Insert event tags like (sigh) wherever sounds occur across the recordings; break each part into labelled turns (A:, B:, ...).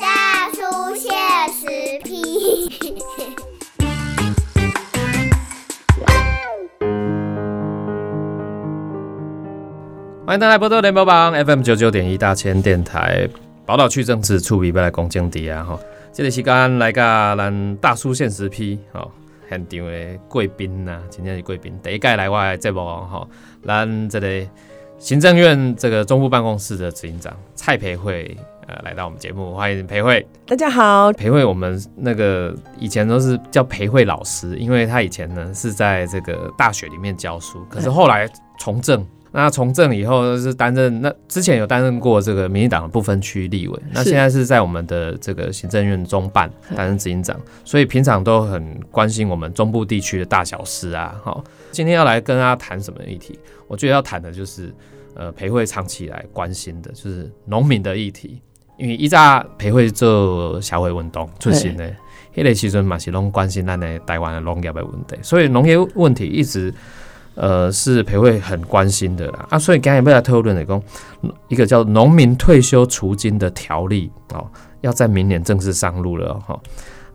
A: 大叔现实批。
B: 欢迎大家来波多联播榜 FM 九九点一大千电台宝岛区政治处比要来讲经济啊吼，这个时间来个咱大叔现实批吼，现场的贵宾呐、今天是贵宾，第一届来我的节目吼，咱这个行政院这个中部办公室的执行长蔡培慧呃来到我们节目，欢迎培慧。
C: 大家好，
B: 培慧，我们那个以前都是叫培慧老师，因为他以前呢是在这个大学里面教书，可是后来从政。那从政以后是担任，那之前有担任过这个民进党的不分区立委，那现在是在我们的这个行政院中办担任执行长，所以平常都很关心我们中部地区的大小事啊。好，今天要来跟大家谈什么议题？我觉得要谈的就是呃培慧长期以来关心的就是农民的议题，因为依早培慧做社会运动出身的，迄个时阵嘛是拢关心咱的台湾的农业的问题，所以农业问题一直。呃，是培慧很关心的啦啊，所以刚才被他讨论的讲，一个叫农民退休除金的条例哦，要在明年正式上路了哈。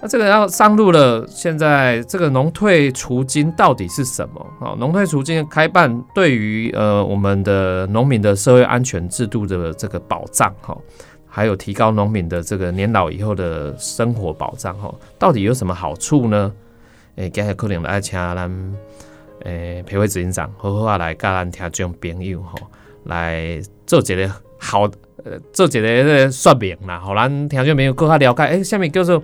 B: 那这个要上路了，现在这个农退除金到底是什么？哦，农退除金的开办对于呃我们的农民的社会安全制度的这个保障哈，还有提高农民的这个年老以后的生活保障哈，到底有什么好处呢？诶，今日可能来请咱。诶，培慧执行长好好啊来教咱听众朋友吼，来做一个好呃，做一个说明啦，好咱听众朋友更加了解。诶，下面叫做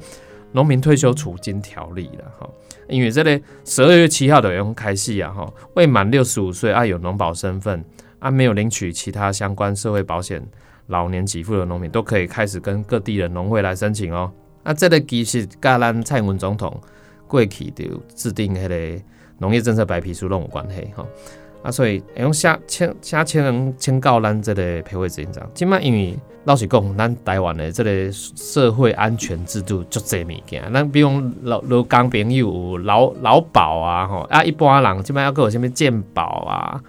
B: 农民退休储金条例了，哈，因为这个十二月七号的用开戏啊，哈，未满六十五岁啊有农保身份啊没有领取其他相关社会保险老年给付的农民，都可以开始跟各地的农会来申请哦。啊，这个其实跟咱蔡英文总统过去就制定迄个。农业政策白皮书拢有关系吼，啊，所以用写请写请人请告咱这个培会执行长。即摆因为老实讲，咱台湾的这个社会安全制度足济物件，咱比如讲老老工朋友有劳劳保啊，吼啊，一般人即摆要有啥物健保啊，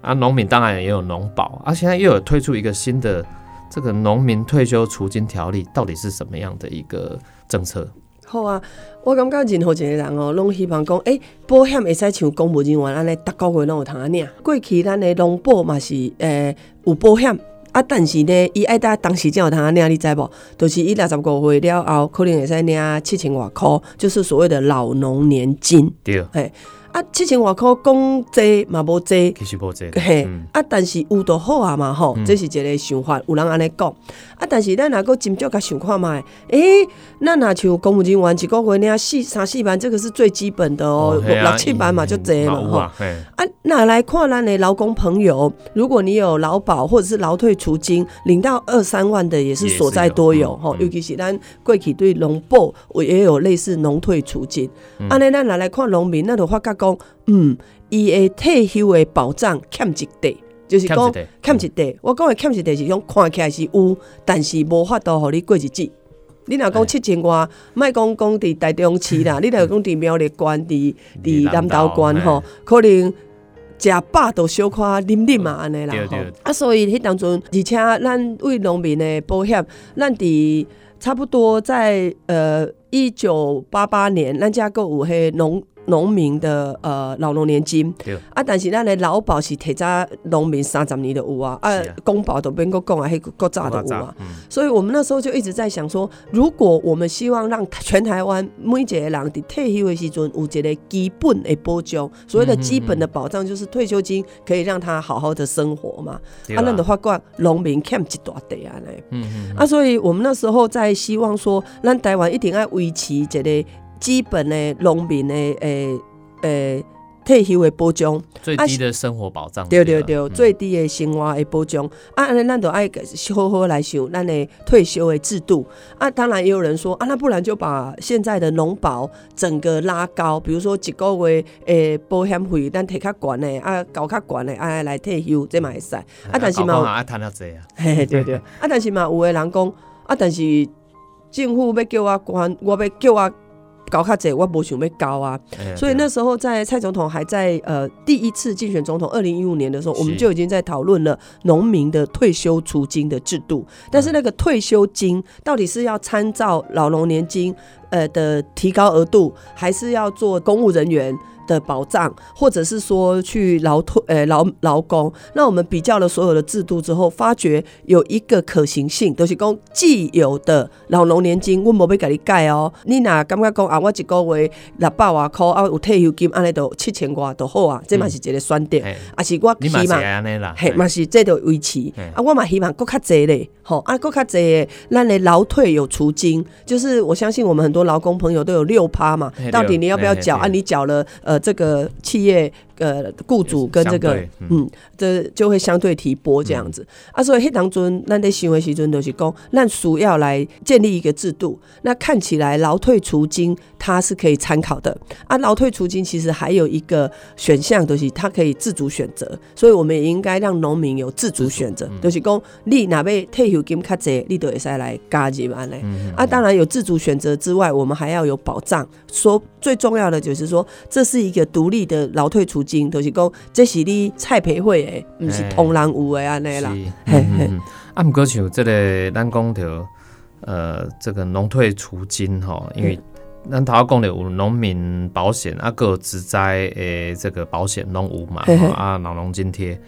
B: 啊，农民当然也有农保，啊，现在又有推出一个新的这个农民退休储金条例，到底是什么样的一个政策？
C: 好啊，我感觉任何一个人哦，拢希望讲，诶，保险会使像公务人员安尼，逐个月拢有通啊领。过去咱的农保嘛是诶有保险，啊，但是呢，伊爱搭当时才有通啊领，你知无？就是伊六十五岁了后，可能会使领七千外箍，就是所谓的老农年金。
B: 对，
C: 嘿。啊，七千外箍讲济嘛无济，
B: 其实无济。
C: 嘿，啊，但是有就好啊嘛吼，这是一个想法，有人安尼讲。啊，但是咱若个斟酌甲想看觅，诶，咱若像公务人员一个月领四三四万，这个是最基本的哦，六七万嘛就济嘛吼。啊，那来看咱的劳工朋友，如果你有劳保或者是劳退除金，领到二三万的也是所在多有吼，尤其是咱过去对农保也有类似农退除金。安尼咱若来看农民，那就发觉。讲，嗯，伊的退休的保障欠一地，就是讲欠一地。我讲的欠一地是种看起来是有，但是无法度互你过日子。你若讲七千外，莫讲讲伫台中市啦，(laughs) 你若讲伫苗栗县、伫伫南投县吼，可能食饱都小可啉啉嘛安尼啦吼。啊，所以迄当阵，而且咱为农民的保险，咱伫差不多在呃一九八八年，咱家够有迄农。农民的呃老农年金，啊，但是咱的劳保是提早农民三十年的有啊，啊，公保都变个讲啊，迄个早的有啊，所以我们那时候就一直在想说，如果我们希望让全台湾每一个人伫退休的时阵有一个基本的保障，所谓的基本的保障就是退休金可以让他好好的生活嘛，啊，那的话讲农民欠一大地啊嘞，嗯嗯，啊，所以我们那时候在希望说，咱台湾一定要维持一个。基本的农民的诶诶退休的保障，
B: 最低的生活保障，
C: 对对对，最低的生活的保障。啊，安尼咱都爱好好来想咱的退休的制度。啊，当然也有人说，啊，那不然就把现在的农保整个拉高，比如说一个月诶保险费，咱摕较悬的，啊，交较悬的，啊来退休，这嘛会使。啊，
B: 但是嘛，
C: 对对。啊，但是嘛，有的人讲，啊，但是政府要叫我管，我要叫我。高较济，我不想要高啊。
B: 哎
C: 所以那时候在蔡总统还在呃第一次竞选总统，二零一五年的时候，我们就已经在讨论了农民的退休除金的制度。但是那个退休金到底是要参照老农年金呃的提高额度，还是要做公务人员？的保障，或者是说去劳退呃劳劳工，那我们比较了所有的制度之后，发觉有一个可行性，就是讲既有的老农年金，我无要甲你改哦。你若感觉讲啊，我一个月六百外块啊，有退休金，安尼都七千外都好啊，这嘛是一个选择。
B: 嘿
C: 啊，是我
B: 你嘛是
C: 希望
B: 会安尼啦，
C: 嘿，嘛是这就维持啊，我嘛希望搁较济咧，吼啊，搁较济的，咱的劳退有除金，就是我相信我们很多劳工朋友都有六趴嘛，到底你要不要缴啊？你缴了，呃，这个企业呃雇主跟这个
B: 嗯。
C: 嗯，这就会相对提拨这样子、啊，所以黑当中咱在想的时阵就是讲，咱需要来建立一个制度，那看起来劳退除金它是可以参考的。啊，劳退除金其实还有一个选项，就是它可以自主选择，所以我们也应该让农民有自主选择，就是讲你哪要退休金较济，你都会使来加入安尼。
B: 嗯
C: 啊，当然有自主选择之外，我们还要有保障。说最重要的就是说，这是一个独立的劳退储金，就是讲这是你菜培会的，不是
B: 嘿
C: 同人有的安尼啦。
B: 是 (laughs)
C: 嘿
B: 嗯
C: 嘿
B: 啊，毋过像这个咱讲着呃这个农退除金吼，因为咱头仔讲的有农民保险啊，个有植栽诶这个保险拢有嘛，
C: 嘿嘿
B: 啊老农津贴。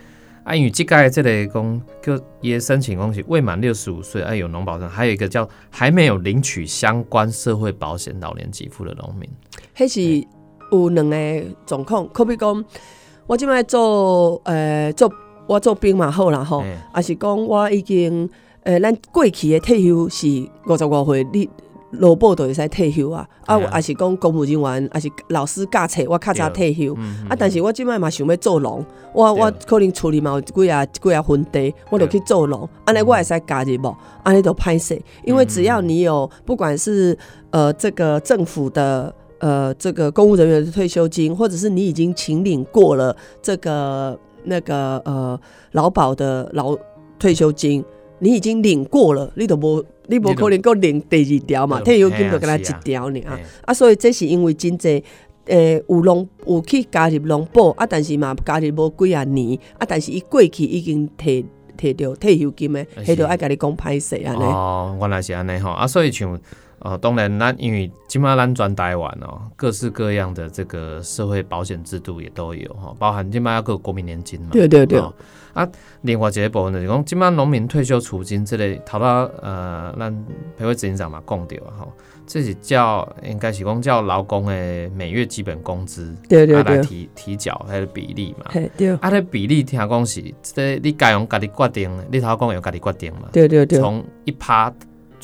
B: 啊，因为即届这个讲叫也申请讲是未满六十五岁啊有农保证，还有一个叫还没有领取相关社会保险老年给付的农民。
C: 迄是有两个状况，可比讲，我即摆做呃做我做兵嘛好啦吼，
B: 嘿。
C: 啊是讲我已经呃咱过去的退休是五十五岁，你劳保就会使退休啊，啊
B: 啊
C: 也是讲公务人员，也是老师教册，我较早退休。
B: 嗯
C: 啊，但是我即摆嘛想要做农，我我可能厝里嘛有几啊几啊分地，我就去做农，安尼我会使加入无？安尼就歹势，因为只要你有不管是呃这个政府的呃这个公务人员的退休金，或者是你已经请领过了这个那个呃劳保的劳退休金，你已经领过了，你都无你无可能够领第二条嘛，退休金就跟他一条呢
B: 啊
C: 啊，所以这是因为真济。诶，有农有去加入农保啊，但是嘛加入无几啊年啊，但是伊过去已经摕摕着退休金诶，
B: 是
C: 迄就爱甲你讲歹势安尼。
B: 哦，原来是安尼吼啊，所以像呃，当然咱因为今嘛咱全台湾哦，各式各样的这个社会保险制度也都有哈，包含今嘛要个国民年金嘛。
C: 对对对，
B: 哦啊，另外一个部分就是讲，即摆农民退休储金这类，头到呃，咱培会执行长嘛讲到啊吼，这是叫应该是讲叫劳工的每月基本工资，
C: 对对
B: 啊来
C: 对，
B: 提提缴它的比例嘛。
C: 对对
B: 啊，迄比例听讲是，这你家用家己决定的，你头讲用家己决定嘛。
C: 对对对，
B: 从一趴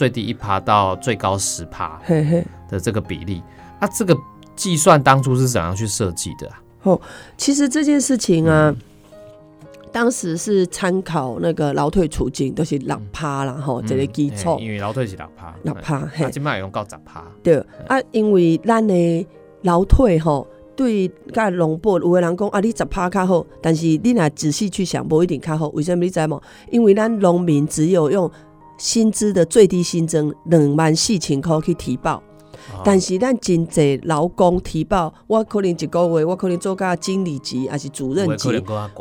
B: 最低一趴到最高十趴
C: 嘿嘿。
B: 的这个比例，啊，这个计算当初是怎样去设计的啊？
C: 其实这件事情啊，当时是参考那个劳退处境，都、就是六趴啦吼，这个基础
B: 嗯因为劳退是六趴，
C: 六趴嘿
B: 啊，今摆用到十趴，
C: 对啊，因为咱的劳退吼。对，甲农保有的人讲啊，你十趴较好，但是你若仔细去想，无一定较好。为什么你知无？因为咱农民只有用薪资的最低新增两万四千块去提报，
B: 哦
C: 但是咱真济劳工提报，我可能一个月我可能做到经理级还是主任级，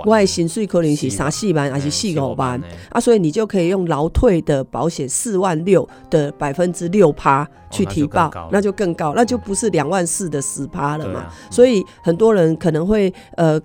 C: 我的薪水可能是三四万还是四五万。啊，所以你就可以用劳退的保险四万六的百分之六趴去提报，
B: 哦那
C: 那就更高，那就不是两万四的十趴了嘛。所以很多人可能会呃。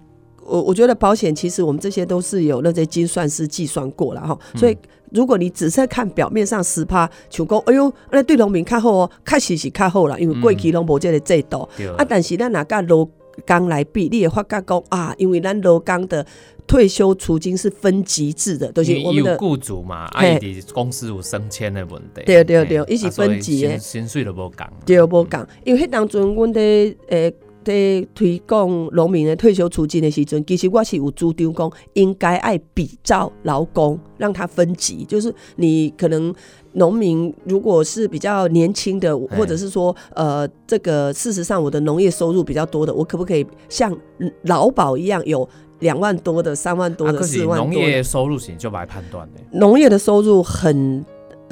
C: 我我觉得保险其实我们这些都是有那些精算师计算过了哈，
B: 嗯。
C: 所以如果你只是看表面上十趴，像讲哎呦，那对农民较好哦，确实是较好啦，因为过去拢无这个制度，
B: 对。
C: 啊，但是咱若甲劳工来比，你会发觉讲啊，因为咱劳工的退休储金是分级制的，都、是我们的
B: 雇主嘛，啊，
C: 嘿。
B: 伊伫公司有升迁的问题，
C: 对对对伊是分级的。
B: 薪薪水都无共，
C: 对无讲，因为迄当阵阮的诶。伫推广农民的退休储金的时阵，其实我是有主张讲，应该爱比照劳工，让他分级，就是你可能农民如果是比较年轻的，
B: 哎
C: 或者是说呃，这个事实上我的农业收入比较多的，我可不可以像劳保一样有两万多的、三万多
B: 啊，
C: 的、四万多的？
B: 农业收入型就来判断的，
C: 农业的收入很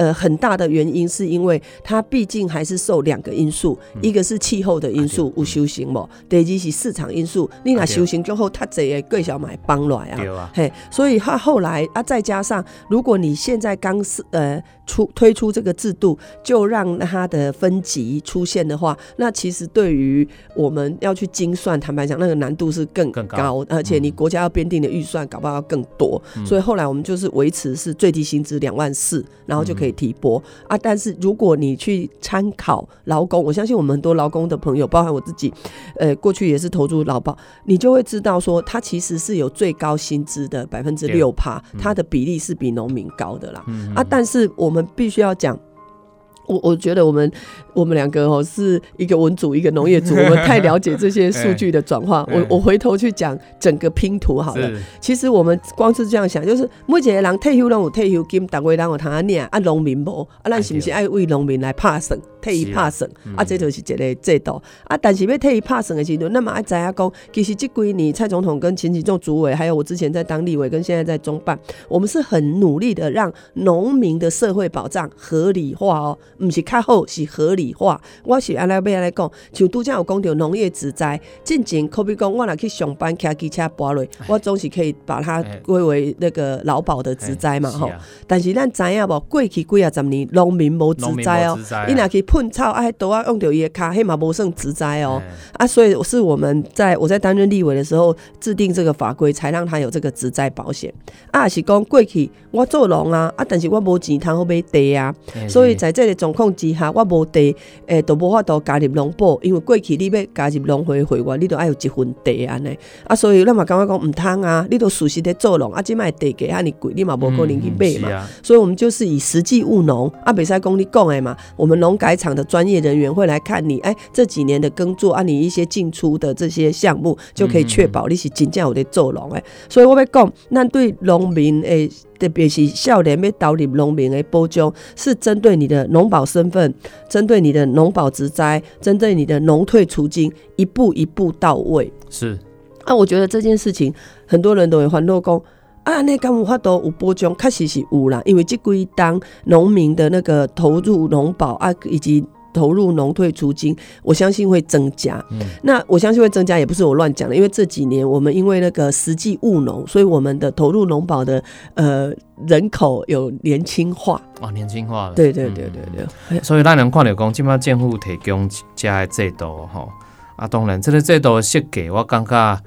C: 呃很大的原因是因为它毕竟还是受两个因素，
B: 嗯。
C: 一个是气候的因素，有修行无；第二是市场因素，你若
B: 啊对
C: 修行之后，它这个贵小买帮来啊。嘿，所以他后来啊，再加上如果你现在刚是呃出推出这个制度，就让它的分级出现的话，那其实对于我们要去精算，坦白讲，那个难度是更
B: 更高
C: 而且你国家要编定的预算搞不好要更多。所以后来我们就是维持是最低薪资两万四，然后就可以提拨、啊。但是如果你去参考劳工，我相信我们很多劳工的朋友，包含我自己，呃，过去也是投入劳保，你就会知道说，它其实是有最高薪资的百分之六趴，它的比例是比农民高的啦。啊，但是我们必须要讲。我我觉得我们我们两个哦是一个文组一个农业组，我们太了解这些 (laughs) 数据的转化。我
B: 哎
C: 我回头去讲整个拼图好了。其实我们光是这样想，就是每一个人退休拢有退休金，单位人有通啊领，啊农民无，啊咱是不是爱为农民来拍算，替伊拍算？啊，这就是一个制度。啊，但是要替伊拍算的时候，那么爱知影讲，其实这几年蔡总统跟前几种主委，还有我之前在当立委，跟现在在中办，我们是很努力的让农民的社会保障合理化哦，不是较好，是合理化。我是安尼要安尼讲，像拄则有讲到农业植栽，进前可比讲我若去上班骑机车搬落，我总是可以把它
B: 哎
C: 归为那个劳保的植栽嘛吼。
B: 是啊
C: 但是咱知影无，过去几啊十年农民无植
B: 农民
C: 栽哦
B: 无植栽啊，
C: 你若去喷草，啊，都啊用到伊的骹，迄嘛无算植栽哦。
B: 哎
C: 啊，所以是我们在我在担任立委的时候制定这个法规，才让他有这个植栽保险。啊，是讲过去我做农啊，啊，但是我无钱通好买地啊，
B: 哎
C: 所以在这个状况之下，我无地，诶、都无法度加入农保，因为过去你要加入农会会员，你都爱有一份地安尼。啊，所以咱嘛感觉讲毋通啊，你都熟悉咧做农，啊，即卖地价遐尼贵，你嘛无可能去买嘛。
B: 嗯啊
C: 所以我们就是以实际务农啊，袂使讲你讲的嘛，我们农改场的专业人员会来看你，哎，这几年的耕作啊，你一些进出的这些项目，就可以确保你是真正有在做农诶。所以我要讲，咱对农民诶。特别是少年要投入农民的保障，是针对你的农保身份，针对你的农保植栽，针对你的农退除金，一步一步到位。
B: 是
C: 啊，我觉得这件事情很多人都会烦恼讲。啊，那敢有法度有保障？确实是有啦，因为这几当农民的那个投入农保啊，以及投入农退除金，我相信会增加。那我相信会增加，也不是我乱讲的，因为这几年我们因为那个实际务农，所以我们的投入农保的呃人口有年轻化。
B: 哦，年轻化了。
C: 对对对对对，
B: 所以咱能看到讲，即摆政府提供这个制度吼，啊，当然，这个制度的设计，我感觉，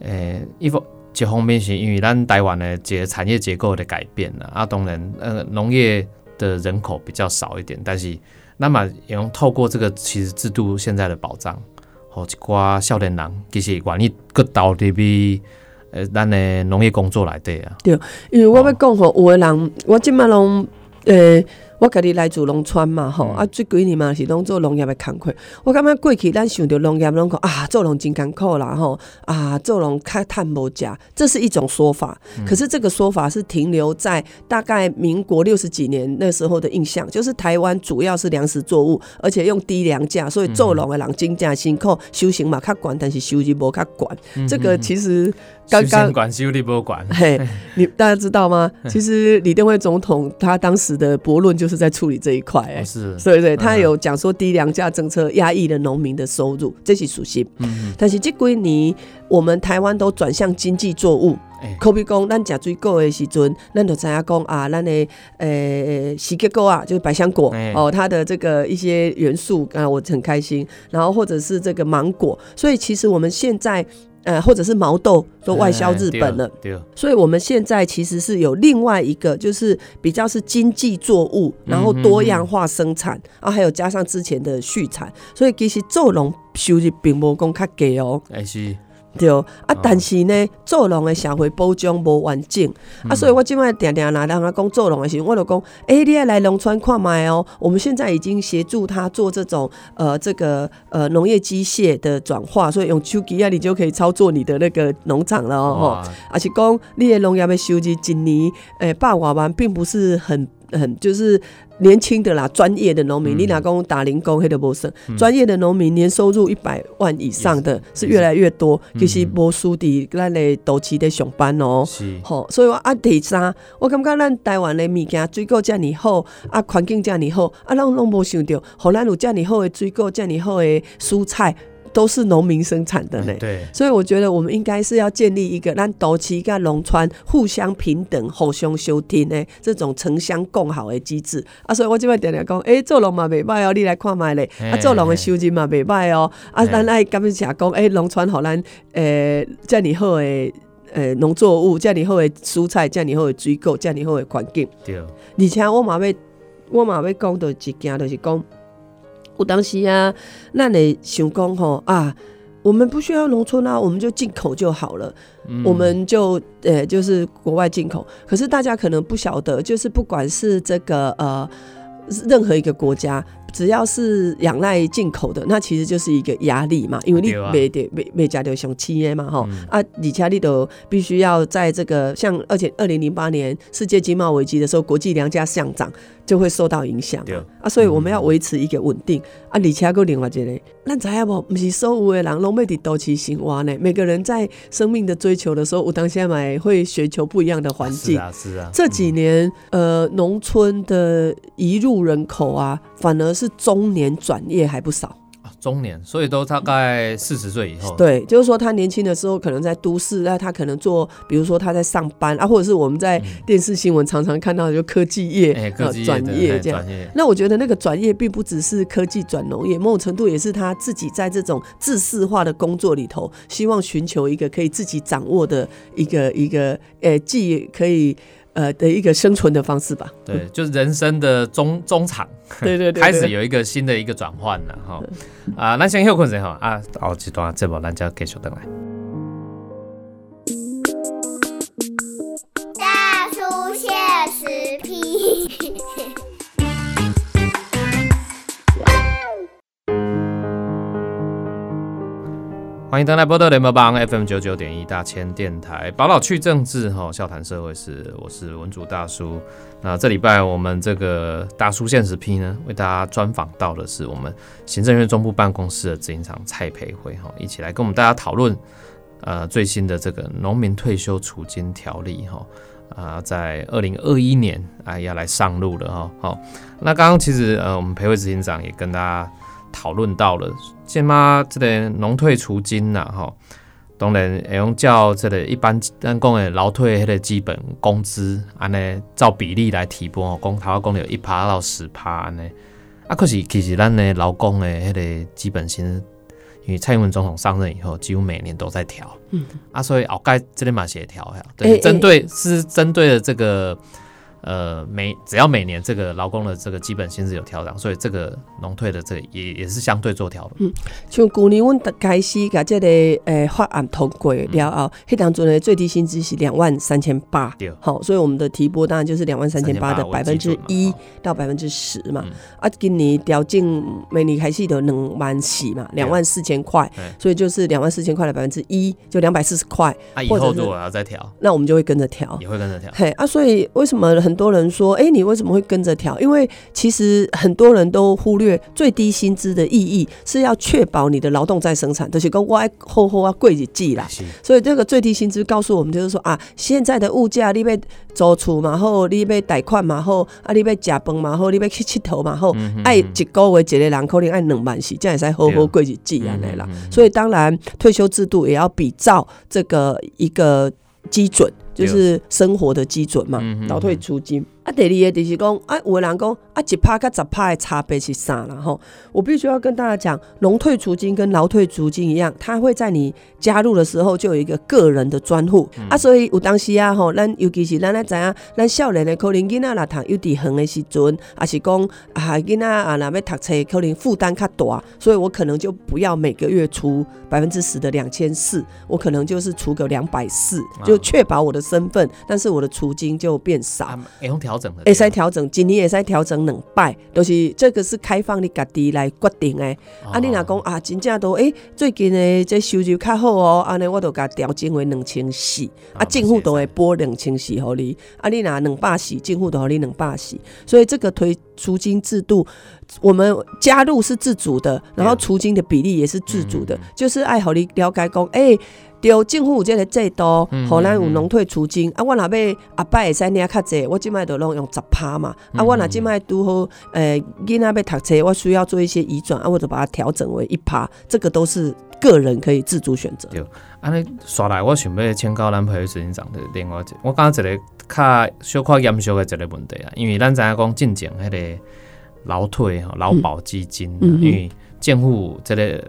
B: 诶、一方一方面是因为咱台湾的这个产业结构的改变了，啊，当然，呃，农业的人口比较少一点，但是，那么用透过这个其实制度现在的保障，吼，一寡少年人其实愿意搁投入比，呃，咱的农业工作内底啊，对
C: 因为我要讲吼，有的人我即摆拢诶。我家己来自农村嘛吼，啊，这几年嘛是拢做农业的工课。我感觉过去咱想着农业，拢讲啊，做农真艰苦啦吼，啊，做农较趁无食，这是一种说法。可是这个说法是停留在大概民国六十几年那时候的印象，就是台湾主要是粮食作物，而且用低粮价，所以做农的人真正辛苦，修行嘛较悬，但是收入无较悬。这个其实刚刚
B: 管修理不管，
C: 嘿，(laughs) 你大家知道吗？其实李登辉总统他当时的驳论就是在处理这一块、
B: 是，
C: 对对，
B: 嗯
C: 他有讲说低粮价政策压抑了农民的收入，这是属性。
B: 嗯
C: 但是这几年我们台湾都转向经济作物。
B: 哎。
C: 可比讲，咱食水果的时阵，咱就知影讲啊，咱的呃西结果啊，就是百香果、
B: 哎。
C: 哦，它的这个一些元素啊，我很开心。然后或者是这个芒果，所以其实我们现在呃，或者是毛豆都外销日本了。
B: 哎对，对
C: 所以我们现在其实是有另外一个，就是比较是经济作物，然后多样化生产，啊，还有加上之前的续产，所以其实做农收入并不讲较低哦。
B: 哎是，
C: 对，啊，但是呢，做农的社会保障无完整，啊，所以我即摆定定拿人家讲做农的时候，我就讲，诶、你要来农村看卖哦。我们现在已经协助他做这种呃这个呃农业机械的转化，所以用手机啊，你就可以操作你的那个农场了哦。吼
B: 哇，
C: 而且讲你的农业的收入一年诶百外万，并不是很很就是年轻的啦，专业的农民，
B: 嗯。
C: 你哪讲打零工黑的不生，专业的农民年收入一百万以上的是。越来越多，
B: 嗯。
C: 其实无输伫咱的都市的上班哦。
B: 是，
C: 吼，所以我啊第三，我感觉咱台湾的物件水果遮尔好，啊环境遮尔好，啊咱拢无想到，互咱有遮尔好的水果，遮尔好的蔬菜，都是农民生产的呢。
B: 对，
C: 所以我觉得我们应该是要建立一个让都市跟农村互相平等、互相修听的这种城乡共好的机制啊。所以我即摆常常讲，诶、做农嘛袂歹哦，你来看卖咧。啊，做农的收入嘛袂歹哦。啊，咱爱感谢讲，诶、农村互咱诶遮尔好诶诶农作物，遮尔好的蔬菜，遮尔好的水果，遮尔好的环境。
B: 对，
C: 而且我嘛要，我嘛要讲到一件，就是讲，有当时啊，那你想讲吼啊，我们不需要农村啊，我们就进口就好了，
B: 嗯
C: 我们就呃就是国外进口。可是大家可能不晓得，就是不管是这个呃任何一个国家。只要是仰赖进口的，那其实就是一个压力嘛，因为你
B: 对啊。
C: 没得没没加到上企业嘛，哈、
B: 嗯。
C: 啊，而且你都必须要在这个像，而且二零零八年世界经贸危机的时候，国际粮价上涨就会受到影响
B: 对。
C: 啊，所以我们要维持一个稳定、啊，而且还有另外一个，咱知影无？不是所有的人拢要伫都市生活呢，每个人在生命的追求的时候，我当下买会寻求不一样的环境。
B: 是啊，是啊，
C: 这几年，呃，农村的移入人口啊，反而是中年转业还不少。
B: 啊中年，所以都大概四十岁以后，
C: 对，就是说他年轻的时候可能在都市，那他可能做，比如说他在上班啊，或者是我们在电视新闻常常看到的，就科技业、
B: 嗯哎，科技
C: 呃转
B: 对
C: 业这样。那我觉得那个转业并不只是科技转农业，某种程度也是他自己在这种自式化的工作里头，希望寻求一个可以自己掌握的一个一个呃，既可以呃的一个生存的方式吧。
B: 对，就是人生的中中场
C: 对对对
B: 开始有一个新的一个转换了哈。啊，那先休困一下哈啊，后一段节目咱就继续等来。
A: 大叔现实批。
B: 欢迎登来波特联播帮 FM 九九点一大千电台，宝岛去政治哈，笑谈社会事，我是文主大叔。那这礼拜我们这个大叔现实批呢，为大家专访到的是我们行政院中部办公室的执行长蔡培慧哈，一起来跟我们大家讨论呃最新的这个农民退休储金条例哈。啊、在二零二一年啊要来上路了哈。好，那刚刚其实呃我们培慧执行长也跟大家讨论到了，现嘛这个农退除金呐吼，当然会用照这个一般咱讲的劳退迄个基本工资安尼照比例来提拨，讲头讲有一趴到十趴安尼。啊，可是其实咱的劳工的迄个基本薪，因为蔡英文总统上任以后，几乎每年都在调，
C: 嗯，
B: 啊，所以后盖这边嘛协调呀，
C: 欸
B: 对，针对是针对的这个。呃，每只要每年这个劳工的这个基本薪资有调整，所以这个农退的这个也也是相对做调的。
C: 像去年阮开始甲这个诶法案通过了后，迄当阵的最低薪资是两万三千八
B: 对，
C: 好，所以我们的提拨当然就是两万三千八的百分之一到百分之十嘛
B: 嗯。
C: 啊，今年调整每年开始的两万四嘛，两万四千块，所以就是两万四千块的百分之一，就两百四十块，
B: 啊，以后如果要再调，
C: 那我们就会跟着调。
B: 也会跟着调。
C: 嘿啊，所以为什么很多人说，哎、你为什么会跟着调？因为其实很多人都忽略最低薪资的意义是要确保你的劳动再生产，就是讲我爱后后啊贵日子啦。所以这个最低薪资告诉我们，就是说啊，现在的物价，你被租厝嘛后，你被贷款嘛后，啊，你被食饭嘛后，你被去佚佗嘛好，
B: 嗯
C: 爱、一个月一个人可能爱两万四，这样才好好过日子安尼啦。所以当然退休制度也要比照这个一个基准，就是生活的基准嘛
B: 嗯嗯嗯，
C: 劳退出金。啊，第二个就是讲，啊，有的人讲啊，一趴跟十趴的差别是啥啦？吼，我必须要跟大家讲，农退租金跟劳退租金一样，它会在你加入的时候就有一个个人的专户、啊，所以有当时啊，吼，咱尤其是咱咧知影，咱少年的可能囡仔若读幼稚园的时阵，啊是讲啊囡仔啊若要读册，可能负担较大，所以我可能就不要每个月出百分之十的两千四，我可能就是出个两百四，就确保我的身份，但是我的租金就变少。
B: 调调整的，
C: 会使调整，今年会使调整两摆，就是这个是开放你家己来决定的。啊，你若讲啊，真正都诶，最近的这收入较好哦，安尼我都甲调整为两千四，啊，政府都会拨两千四互你，啊，你若两百四，政府都互你两百四，所以这个推除金制度，我们加入是自主的，然后除金的比例也是自主的，就是爱互你了解讲，诶。对，政府有这个制度，互咱有农退除金。啊，我若要阿伯会使领较济，我即摆就拢用十趴嘛。啊，我若即摆拄好，诶，囡仔要读册，我需要做一些移转，啊，我就把它调整为一趴。这个都是个人可以自主选择。
B: 对，安尼刷来，我想要请教咱培育执行长的另外一，我刚刚一个较小可严肃的一个问题啊，因为咱知影讲进前迄个劳退吼劳保基金，因为政府这个。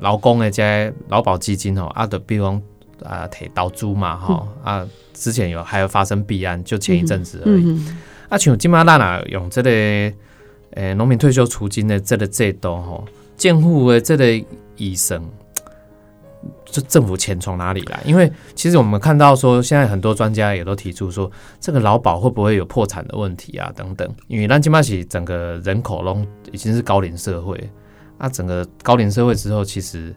B: 劳工的这劳保基金吼，啊，的比如讲啊，提倒租嘛，吼啊，之前有还有发生弊案，就前一阵子而已。啊，像今嘛咱啊用这个诶农民退休储金的这个制度吼，建户的这个医生，这政府钱从哪里来？因为其实我们看到说，现在很多专家也都提出说，这个劳保会不会有破产的问题啊？等等。因为咱今嘛是整个人口拢已经是高龄社会。啊整个高龄社会之后，其实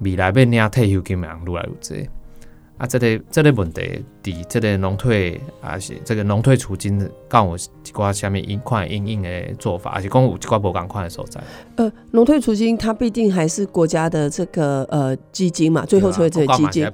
B: 未来要领退休金的人愈来愈多。啊，这个这个问题，伫这个农退啊是这个农退储金，讲有一寡下面一块应应的做法，还是讲有一寡无共款的所在。
C: 呃，农退储金它毕竟还是国家的这个呃基金嘛，最后才会这个基金。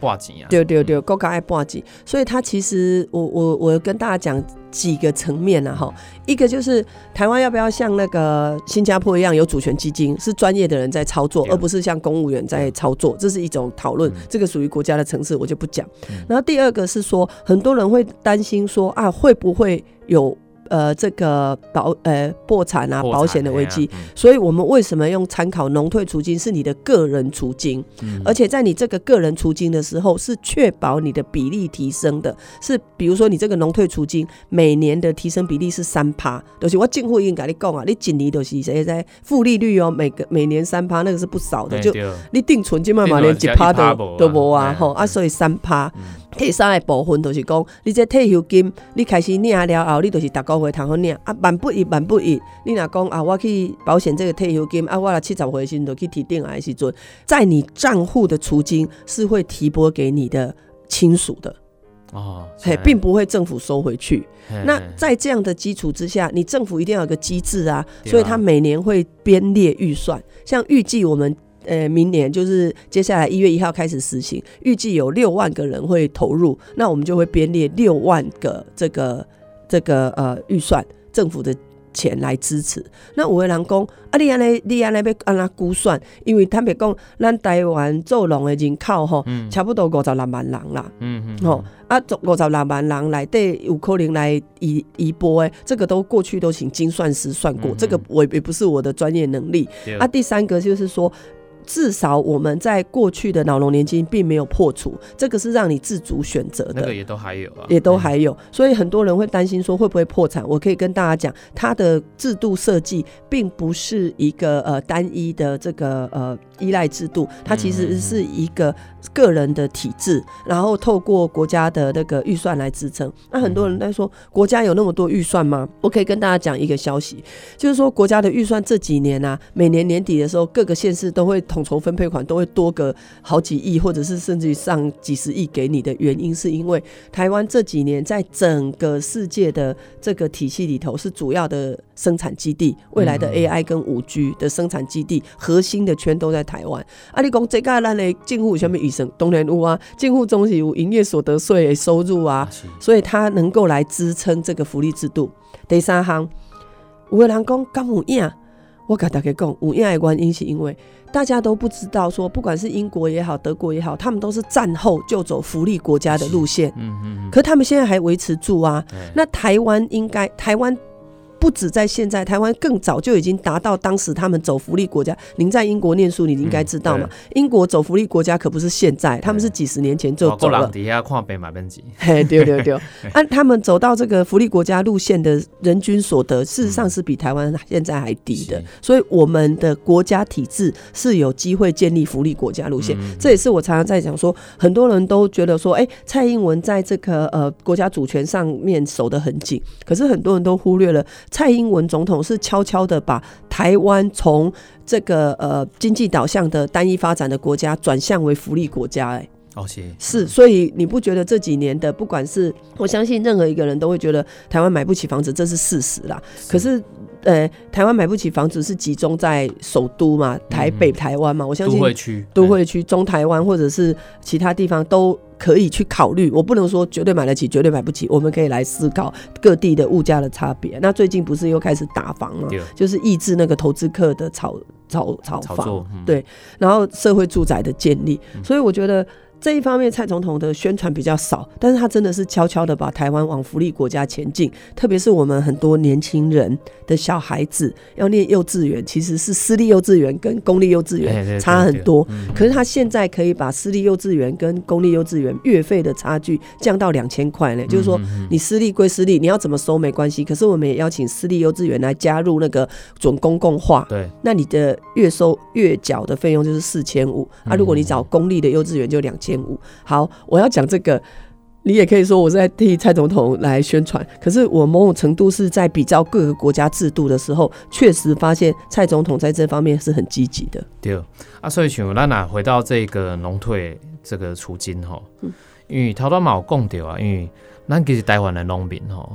C: 对对对，国家爱拨钱，所以它其实我我我跟大家讲。几个层面啊？哈，一个就是台湾要不要像那个新加坡一样有主权基金，是专业的人在操作，而不是像公务员在操作，这是一种讨论。这个属于国家的层次，我就不讲。然后第二个是说，很多人会担心说啊，会不会有？呃，这个保呃破产啊，保险的危机，所以我们为什么用参考农退储金？是你的个人储金，而且在你这个个人储金的时候，是确保你的比例提升的，是比如说你这个农退储金每年的提升比例是三趴，就是我进户已经跟你讲啊，你今年都是谁在负利率哦，每个每年三趴，那个是不少的，就你定存金嘛嘛连几趴都都无啊，吼啊，所以三趴。第三个部分就是讲，你这退休金你开始领了后，你就是逐个月通好领啊，万不一万不一。你若讲啊，我去保险这个退休金啊，我七十岁时就去提定来时阵，在你账户的储金是会提拨给你的亲属的哦，嘿，并不会政府收回去。那在这样的基础之下，你政府一定要有个机制啊，所以他每年会编列预算，像预计我们。呃，明年就是接下来一月一号开始实行，预计有六万个人会投入，那我们就会编列六万个这个这个呃预算，政府的钱来支持。那五位人讲，啊，你安尼你安尼要安那估算？因为坦白讲，咱台湾做农的人口吼，差不多五十六万人啦，嗯嗯，吼啊，五十六万人来对有可能来移移波诶，这个都过去都请精算师算过，这个我也不是我的专业能力。啊，第三个就是说。至少我们在过去的脑容年金并没有破除，这个是让你自主选择的。那
B: 个也都还有啊，
C: 也都还有。所以很多人会担心说会不会破产。我可以跟大家讲，它的制度设计并不是一个呃单一的这个呃依赖制度，它其实是一个个人的体制，然后透过国家的那个预算来支撑。那很多人在说国家有那么多预算吗？我可以跟大家讲一个消息，就是说国家的预算这几年啊，每年年底的时候，各个县市都会。统筹分配款都会多个好几亿，或者是甚至于上几十亿给你的原因，是因为台湾这几年在整个世界的这个体系里头是主要的生产基地，未来的 AI 跟五 G 的生产基地核心的全都在台湾。啊，你讲这个咱的政府下面医生当然有啊，政府中是有营业所得税的收入啊，所以它能够来支撑这个福利制度。第三行，有的人讲干有影，我跟大家讲有影的原因是因为。大家都不知道，说不管是英国也好，德国也好，他们都是战后就走福利国家的路线。嗯嗯。可他们现在还维持住啊。那台湾应该，台湾不止在现在，台湾更早就已经达到当时他们走福利国家。您在英国念书，你应该知道嘛？英国走福利国家可不是现在，他们是几十年前就走了。
B: 底下看北马边级，
C: 嘿，对对对，按 (laughs) 他们走到这个福利国家路线的人均所得，事实上是比台湾现在还低的。所以我们的国家体制是有机会建立福利国家路线。这也是我常常在讲说，很多人都觉得说，哎，蔡英文在这个呃国家主权上面守得很紧，可是很多人都忽略了，蔡英文总统是悄悄的把台湾从这个呃经济导向的单一发展的国家转向为福利国家，哎。是，所以你不觉得这几年的，不管是我相信任何一个人都会觉得台湾买不起房子，这是事实啦。可是，呃，台湾买不起房子是集中在首都嘛，台北、台湾嘛。我相信
B: 都会区、
C: 都会区、中台湾或者是其他地方都可以去考虑。我不能说绝对买得起，绝对买不起。我们可以来思考各地的物价的差别。那最近不是又开始打房了，就是抑制那个投资客的炒炒炒房，对，然后社会住宅的建立。所以我觉得。这一方面，蔡总统的宣传比较少，但是他真的是悄悄的把台湾往福利国家前进。特别是我们很多年轻人的小孩子要念幼稚园，其实是私立幼稚园跟公立幼稚园差很多。可是他现在可以把私立幼稚园跟公立幼稚园月费的差距降到两千块呢，就是说你私立归私立，你要怎么收没关系。可是我们也邀请私立幼稚园来加入那个准公共化，
B: 对，
C: 那你的月收月缴的费用就是四千五啊。如果你找公立的幼稚园就两千。千五好，我要讲这个，你也可以说我在替蔡总统来宣传。可是我某种程度是在比较各个国家制度的时候，确实发现蔡总统在这方面是很积极的。
B: 对啊，所以像咱哪回到这个农退这个处境哈，因为头多冇讲到啊，因为咱其实台湾的农民哈，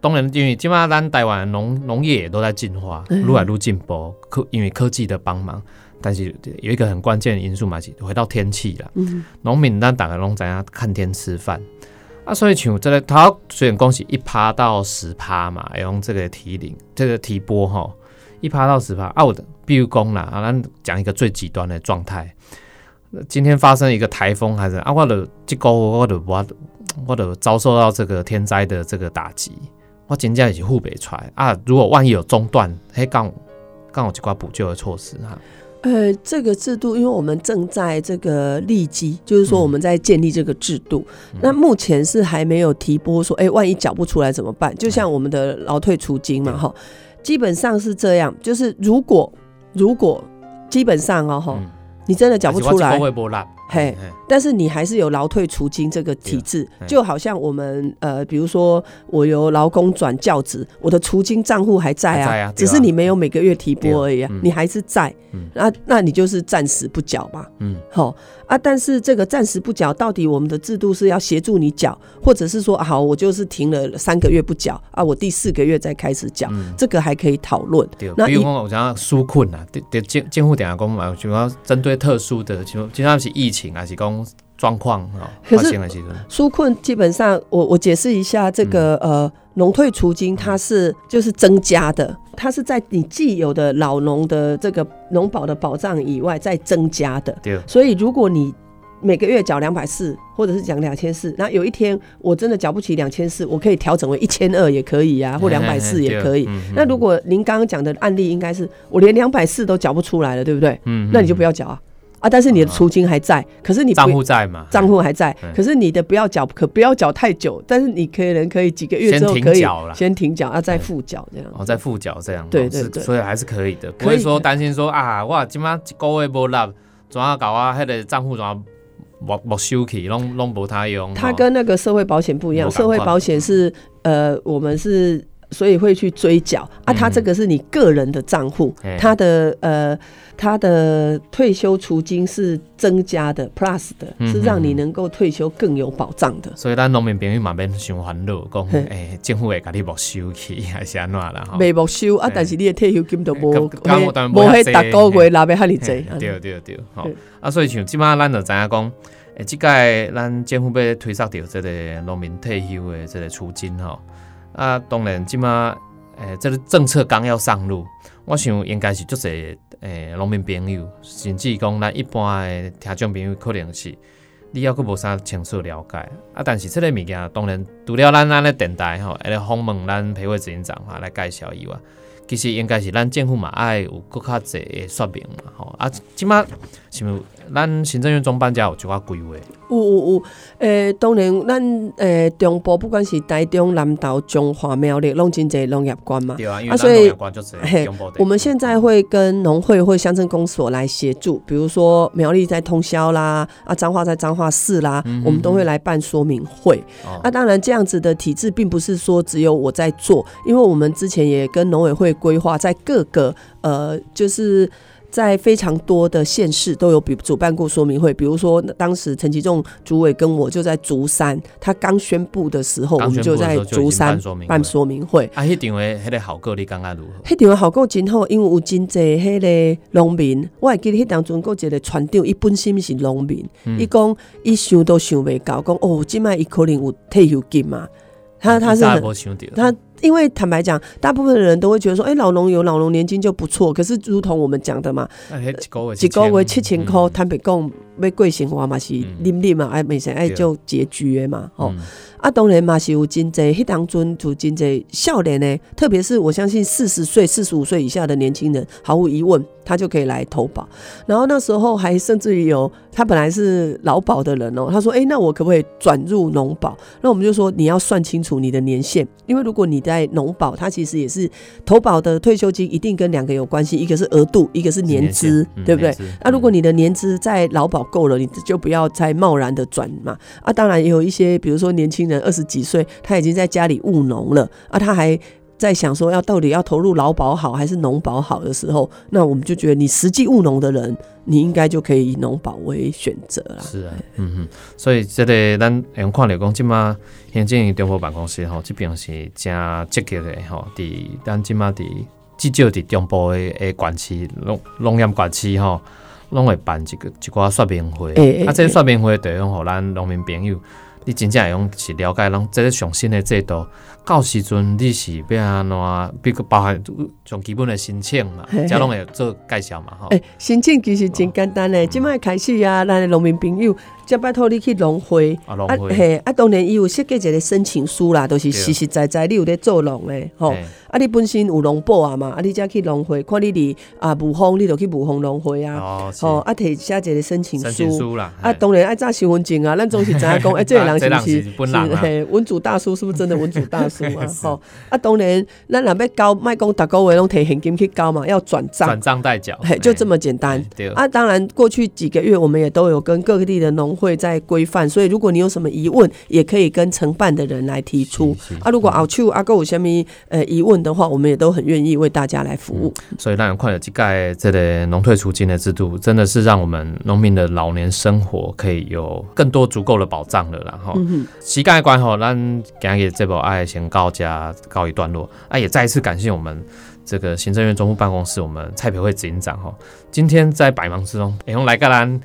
B: 当然因为起码咱台湾农农业也都在进化，愈来愈进步，科因为科技的帮忙。但是有一个很关键的因素嘛，是回到天气了。农民咱大概拢怎样看天吃饭啊？所以像这个，他虽然讲是一趴到十趴嘛，用这个提领这个提拨哈，一趴到十趴啊。我的比如讲啦，啊，咱讲一个最极端的状态，今天发生一个台风还是啊，我的这个我的我我的遭受到这个天灾的这个打击，我真正也是护北出来啊。如果万一有中断，嘿，刚刚好一寡补救的措施哈。
C: 呃，这个制度，因为我们正在这个立基，就是说我们在建立这个制度。那目前是还没有提拨，说哎，万一缴不出来怎么办？就像我们的劳退除金嘛，哈，基本上是这样。就是如果如果基本上哦，哈，你真的缴不出来。嘿，但是你还是有劳退除金这个体制，就好像我们呃，比如说我由劳工转教职，我的除金账户还在啊，只是你没有每个月提拨而已啊，你还是在，那那你就是暂时不缴嘛，嗯，好啊，但是这个暂时不缴，到底我们的制度是要协助你缴，或者是说好，我就是停了三个月不缴啊，我第四个月再开始缴，这个还可以讨论。
B: 那比如我讲纾困啊，对对，监监护点下工嘛，主要针对特殊的，就就像是疫。情啊是讲状况啊？
C: 可是纾困基本上，我我解释一下，这个呃，农退除金它是就是增加的，它是在你既有的老农的这个农保的保障以外再增加的。
B: 对。
C: 所以如果你每个月缴两百四，或者是讲两千四，那有一天我真的缴不起两千四，我可以调整为一千二也可以呀，或两百四也可以。那如果您刚刚讲的案例，应该是我连两百四都缴不出来了，对不对？嗯。那你就不要缴啊。啊！但是你的储金还在，可是你
B: 账户在嘛？
C: 账户还在，可是你的不要缴，可不要缴太久。但是你可能可以几个月之后可以先停缴，啊再付缴这样。
B: 哦，再付缴这样。
C: 对对对，
B: 所以还是可以的，不会说担心说啊，哇，今晚一个月无纳，怎啊搞啊？迄个账户怎啊没没收起，弄弄不太用。
C: 它跟那个社会保险不一样，社会保险是呃，我们是。所以会去追缴啊，他这个是你个人的账户，他的呃，他的退休储金是增加的，plus 的，是让你能够退休更有保障的。
B: 所以咱农民朋友嘛免想烦恼，讲诶，政府会甲你没收去还是安怎啦？
C: 未没收啊，但是你的退休金都无，无迄达个月拿要遐尼济。
B: 对对对，好啊，所以像即马咱就知影讲，诶，即届咱政府要推杀掉即个农民退休的即个储金吼。啊，当然，即马诶，这个政策刚要上路，我想应该是足侪诶农民朋友，甚至讲咱一般诶听众朋友，可能是你还佫无啥清楚了解啊。但是即个物件当然除了咱咱咧电台吼，来访问咱培会执行长哈来介绍以外，其实应该是咱政府嘛爱有更较济诶说明嘛吼啊。即马是毋是咱行政院中办家有一寡规划？
C: 有有有，诶、当然，咱诶、中部不管是台中、南投、中华、苗栗，拢真侪农业官嘛。
B: 对啊，因为农业关就侪
C: 嘿
B: 中部
C: 我们现在会跟农会或乡镇公所来协助，比如说苗栗在通宵啦，啊彰化在彰化市啦，我们都会来办说明会。
B: 哦
C: 那、当然，这样子的体制并不是说只有我在做，因为我们之前也跟农委会规划，在各个呃，就是。在非常多的县市都有比主办过说明会，比如说当时陈其仲主委跟我就在竹山，他刚宣布的时候，我们就在竹山
B: 办说明会。啊，迄场诶，迄个效果你感觉如何？
C: 迄场效果真好，因为有真济迄个农民，我会记得迄当中，有一个船长，伊本身是农民，
B: 嗯
C: 伊讲伊想都想袂到，讲哦，即摆伊可能有退休金嘛，他他是他因为坦白讲，大部分的人都会觉得说，哎、老农有老农年金就不错。可是，如同我们讲的嘛，
B: 啊，迄一个月
C: 一个月七千块，
B: 嗯
C: 坦白讲，要过生活嘛是
B: 嗯
C: 啉啉嘛，哎，每生爱
B: 对
C: 就拮据的嘛，吼、
B: 嗯
C: 啊，当然嘛是有真济，迄当阵就真济少年呢，特别是我相信四十岁、四十五岁以下的年轻人，毫无疑问，他就可以来投保。然后那时候还甚至于有他本来是劳保的人哦、他说：“哎、那我可不可以转入农保？”那我们就说你要算清楚你的年限，因为如果你在农保，它其实也是投保的退休金一定跟两个有关系，一个是额度，一个是年资，对不对？？那、如果你的年资在劳保够了，你就不要再贸然的转嘛。啊，当然也有一些，比如说年轻人二十几岁，他已经在家里务农了，啊，他还在想说要到底要投入劳保好还是农保好的时候，那我们就觉得你实际务农的人，你应该就可以以农保为选择啦。
B: 是啊，嗯哼，所以这个咱用看着讲，即马行政院中部办公室吼，这边是真积极的吼，伫咱即马伫至少伫中部的诶县市农农业县市吼，拢会办一个一寡说明会。
C: 欸欸
B: 啊，这个说明会就用互咱农民朋友，你真正会用是了解咱这个上新的制度，到时阵你是要安怎，比如包含从基本的申请嘛
C: 嘿嘿，
B: 这拢会做介绍嘛吼。
C: 诶、申请其实真简单诶，即摆开始啊，咱的农民朋友，则拜托你去农会。
B: 啊，农
C: 啊
B: 会，
C: 嘿，啊，当然伊有设计一个申请书啦，都、是实实在在你有咧做农诶，吼。
B: 嘿。
C: 啊，你本身有农保啊嘛，啊，你才去农会，看你伫啊武丰，你就去武丰农会啊，吼、啊，摕写一个申请
B: 申请
C: 书。
B: 啦，
C: 啊，当然爱照身份证啊，咱总是知影讲，(laughs) 哎、这个人是不是
B: 这人是本人啊。
C: 嘿文主大叔是不是真的文主大叔啊？(laughs)
B: 是
C: 吼、啊，当然，咱若要交，莫讲逐个月拢摕现金去交嘛，要转账
B: 转，账代缴，
C: 嘿，就这么简单。
B: 对，
C: 啊，当然，过去几个月我们也都有跟各地的农会在规范，所以如果你有什么疑问，也可以跟承办的人来提出。啊，如果后手啊，够有什么呃疑问的话，我们也都很愿意为大家来服务。
B: 所以让人看到这个这个农退储金的制度，真的是让我们农民的老年生活可以有更多足够的保障了啦哈。
C: 嗯哼，
B: 时间的关系吼，咱今日这部爱先告家告一段落，啊，也再一次感谢我们这个行政院中部办公室我们蔡培慧执行长哈，今天在百忙之中，会用来个咱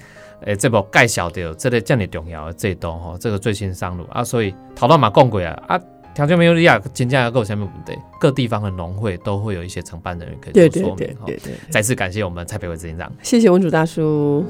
B: 诶这部介绍到这个这么重要的制度吼，这个最新上路啊，所以头段嘛讲过啊啊。条件没有利亚，真正要够下面问题，各地方的农会都会有一些承办人员可以
C: 对对
B: 做说明哈。
C: 对对对，
B: 再次感谢我们蔡培慧执行长。
C: 谢谢文主大叔。